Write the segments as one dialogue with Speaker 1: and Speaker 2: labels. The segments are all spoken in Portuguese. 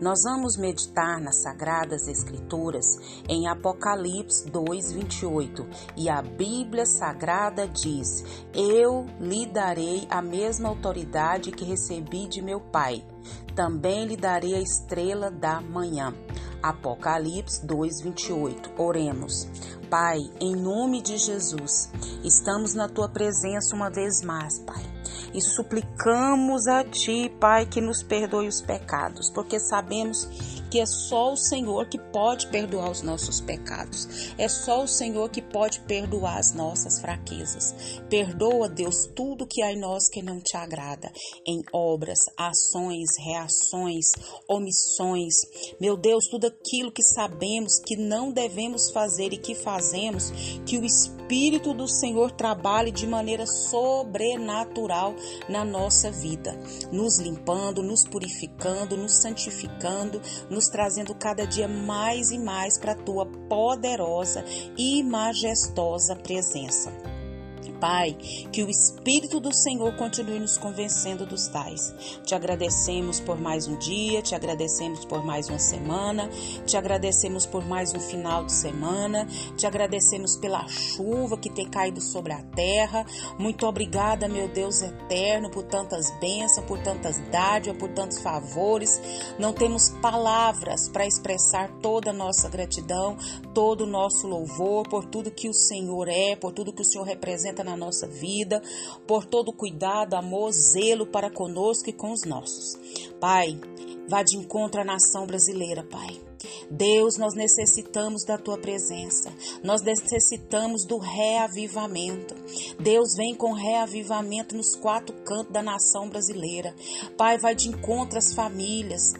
Speaker 1: Nós vamos meditar nas Sagradas Escrituras em Apocalipse 2:28 e a Bíblia Sagrada diz: Eu lhe darei a mesma autoridade que recebi de meu Pai. Também lhe darei a estrela da manhã. Apocalipse 2:28. Oremos. Pai, em nome de Jesus, estamos na tua presença uma vez mais, Pai. E suplicamos a ti, Pai, que nos perdoe os pecados, porque sabemos é só o Senhor que pode perdoar os nossos pecados. É só o Senhor que pode perdoar as nossas fraquezas. Perdoa, Deus, tudo que há em nós que não te agrada, em obras, ações, reações, omissões. Meu Deus, tudo aquilo que sabemos que não devemos fazer e que fazemos, que o Espírito do Senhor trabalhe de maneira sobrenatural na nossa vida, nos limpando, nos purificando, nos santificando, nos nos trazendo cada dia mais e mais para a tua poderosa e majestosa presença. Pai, que o Espírito do Senhor continue nos convencendo dos tais. Te agradecemos por mais um dia, te agradecemos por mais uma semana, te agradecemos por mais um final de semana, te agradecemos pela chuva que tem caído sobre a terra. Muito obrigada, meu Deus eterno, por tantas bênçãos, por tantas dádivas, por tantos favores. Não temos palavras para expressar toda a nossa gratidão, todo o nosso louvor por tudo que o Senhor é, por tudo que o Senhor representa na nossa vida, por todo cuidado, amor, zelo para conosco e com os nossos. Pai, vá de encontro à nação brasileira, Pai. Deus, nós necessitamos da tua presença. Nós necessitamos do reavivamento. Deus vem com reavivamento nos quatro cantos da nação brasileira. Pai, vai de encontro às famílias.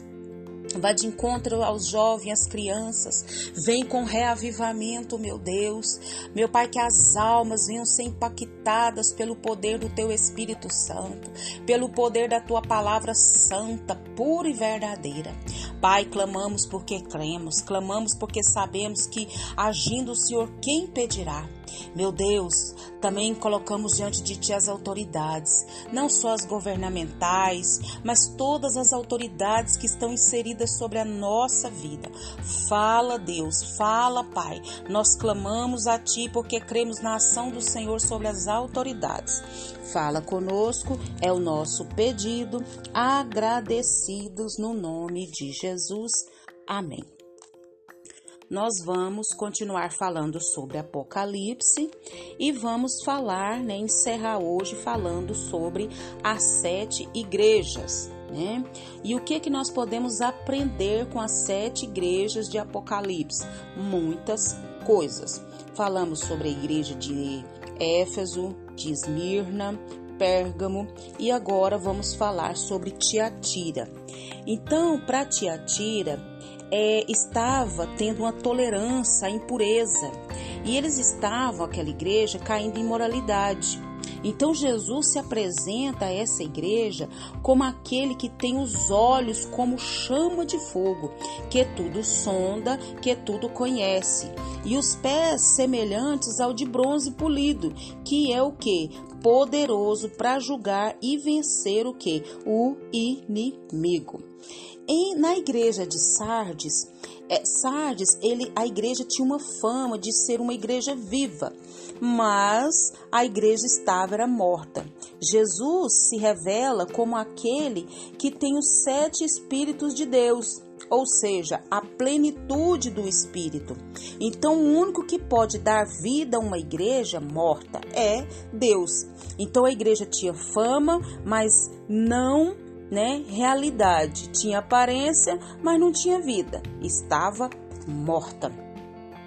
Speaker 1: Vá de encontro aos jovens, às crianças. Vem com reavivamento, meu Deus. Meu Pai, que as almas venham ser impactadas pelo poder do Teu Espírito Santo, pelo poder da Tua palavra santa, pura e verdadeira. Pai, clamamos porque cremos, clamamos porque sabemos que agindo o Senhor, quem impedirá? Meu Deus, também colocamos diante de Ti as autoridades, não só as governamentais, mas todas as autoridades que estão inseridas sobre a nossa vida. Fala, Deus, fala, Pai. Nós clamamos a Ti porque cremos na ação do Senhor sobre as autoridades. Fala conosco, é o nosso pedido, agradecidos no nome de Jesus. Amém nós vamos continuar falando sobre Apocalipse e vamos falar, né, encerrar hoje falando sobre as sete igrejas. Né? E o que que nós podemos aprender com as sete igrejas de Apocalipse? Muitas coisas. Falamos sobre a igreja de Éfeso, de Esmirna, Pérgamo e agora vamos falar sobre Tiatira. Então, para Tiatira, é, estava tendo uma tolerância à impureza e eles estavam, aquela igreja, caindo em moralidade. Então Jesus se apresenta a essa igreja como aquele que tem os olhos como chama de fogo, que tudo sonda, que tudo conhece, e os pés semelhantes ao de bronze polido, que é o que? Poderoso para julgar e vencer o que? O inimigo. Em, na igreja de Sardes, é, Sardes, ele, a igreja tinha uma fama de ser uma igreja viva, mas a igreja estava era morta. Jesus se revela como aquele que tem os sete espíritos de Deus, ou seja, a plenitude do espírito. Então, o único que pode dar vida a uma igreja morta é Deus. Então, a igreja tinha fama, mas não né, realidade. Tinha aparência, mas não tinha vida. Estava morta.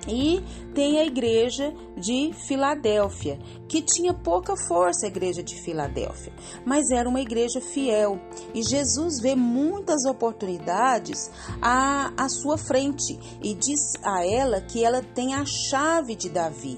Speaker 1: E tem a igreja de Filadélfia, que tinha pouca força, a igreja de Filadélfia, mas era uma igreja fiel. E Jesus vê muitas oportunidades à, à sua frente e diz a ela que ela tem a chave de Davi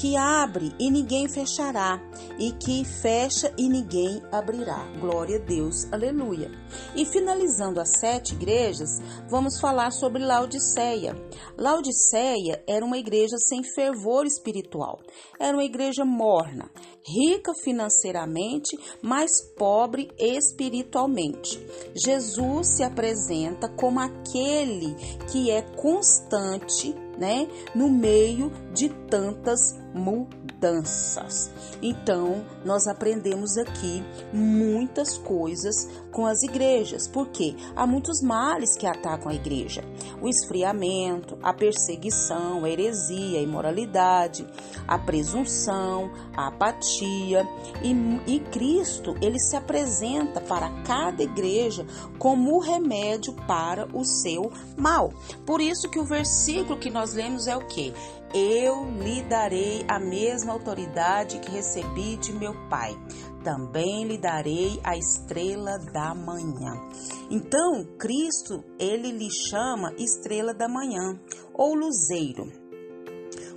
Speaker 1: que abre e ninguém fechará, e que fecha e ninguém abrirá. Glória a Deus, aleluia. E finalizando as sete igrejas, vamos falar sobre Laodiceia. Laodiceia era uma igreja sem fervor espiritual, era uma igreja morna, rica financeiramente, mas pobre espiritualmente. Jesus se apresenta como aquele que é constante né, no meio de tantas mudanças. Então, nós aprendemos aqui muitas coisas com as igrejas, porque há muitos males que atacam a igreja: o esfriamento, a perseguição, a heresia, a imoralidade, a presunção, a apatia. E, e Cristo, ele se apresenta para cada igreja como o remédio para o seu mal. Por isso que o versículo que nós lemos é o que? Eu lhe darei a mesma autoridade que recebi de meu Pai. Também lhe darei a estrela da manhã. Então, Cristo, ele lhe chama estrela da manhã ou luzeiro.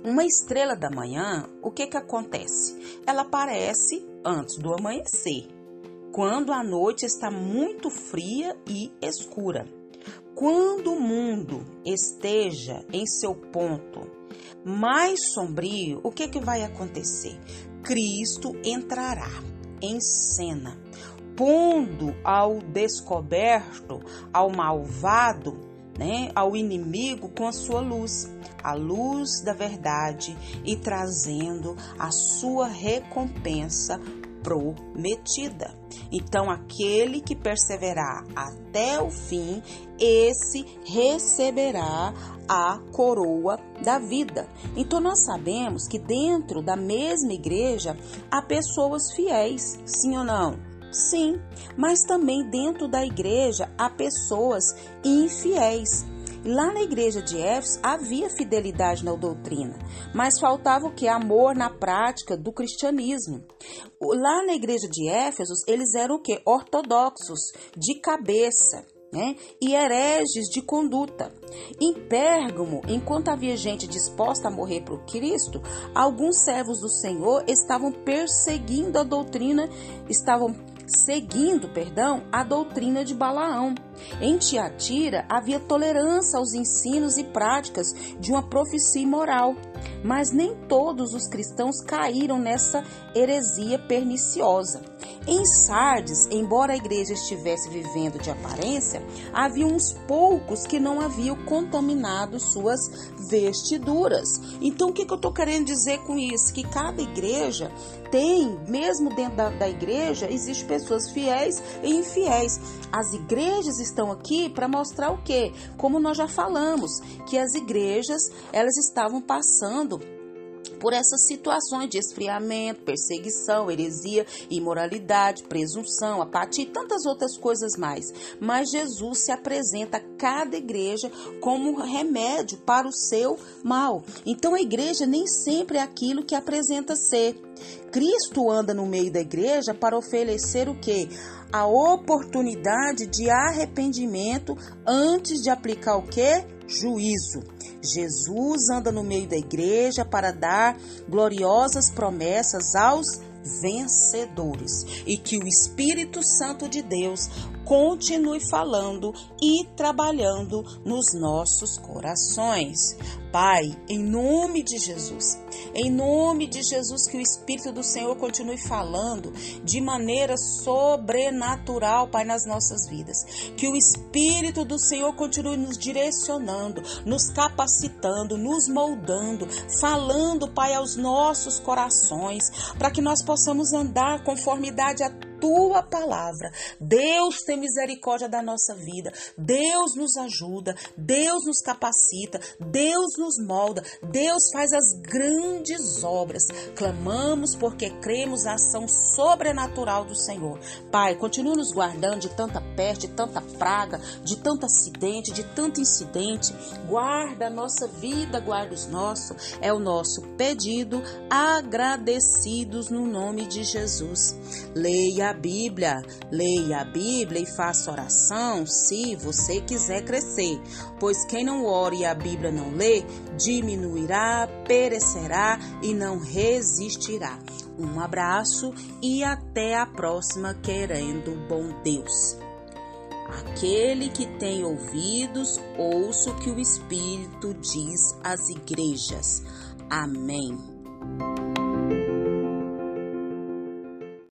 Speaker 1: Uma estrela da manhã, o que que acontece? Ela aparece antes do amanhecer, quando a noite está muito fria e escura. Quando o mundo esteja em seu ponto mais sombrio, o que, que vai acontecer? Cristo entrará em cena, pondo ao descoberto, ao malvado, né, ao inimigo com a sua luz, a luz da verdade e trazendo a sua recompensa prometida. Então, aquele que perseverar até o fim, esse receberá a coroa da vida. Então, nós sabemos que dentro da mesma igreja há pessoas fiéis, sim ou não? Sim, mas também dentro da igreja há pessoas infiéis. Lá na igreja de Éfeso havia fidelidade na doutrina, mas faltava o que? Amor na prática do cristianismo. Lá na igreja de Éfeso, eles eram o que? Ortodoxos, de cabeça. Né? e hereges de conduta. Em Pérgamo, enquanto havia gente disposta a morrer por Cristo, alguns servos do Senhor estavam perseguindo a doutrina, estavam seguindo, perdão, a doutrina de Balaão. Em Tiatira havia tolerância aos ensinos e práticas de uma profecia imoral, mas nem todos os cristãos caíram nessa heresia perniciosa. Em Sardes, embora a igreja estivesse vivendo de aparência, havia uns poucos que não haviam contaminado suas vestiduras. Então, o que, que eu estou querendo dizer com isso? Que cada igreja tem, mesmo dentro da, da igreja, existem pessoas fiéis e infiéis. As igrejas estão aqui para mostrar o quê? Como nós já falamos, que as igrejas elas estavam passando por essas situações de esfriamento, perseguição, heresia, imoralidade, presunção, apatia e tantas outras coisas mais. Mas Jesus se apresenta a cada igreja como remédio para o seu mal. Então a igreja nem sempre é aquilo que apresenta ser. Cristo anda no meio da igreja para oferecer o que? A oportunidade de arrependimento antes de aplicar o que? Juízo. Jesus anda no meio da igreja para dar gloriosas promessas aos vencedores e que o Espírito Santo de Deus continue falando e trabalhando nos nossos corações. Pai, em nome de Jesus, em nome de Jesus, que o Espírito do Senhor continue falando de maneira sobrenatural, Pai, nas nossas vidas. Que o Espírito do Senhor continue nos direcionando, nos capacitando, nos moldando, falando, Pai, aos nossos corações, para que nós possamos andar conformidade a tua palavra. Deus tem misericórdia da nossa vida. Deus nos ajuda. Deus nos capacita. Deus nos molda. Deus faz as grandes obras. Clamamos porque cremos na ação sobrenatural do Senhor. Pai, continue nos guardando de tanta peste, de tanta praga, de tanto acidente, de tanto incidente. Guarda a nossa vida, guarda os nossos. É o nosso pedido, agradecidos no nome de Jesus. Leia a Bíblia, leia a Bíblia e faça oração se você quiser crescer, pois quem não ore e a Bíblia não lê, diminuirá, perecerá e não resistirá. Um abraço e até a próxima, querendo bom Deus. Aquele que tem ouvidos, ouça o que o Espírito diz às igrejas. Amém.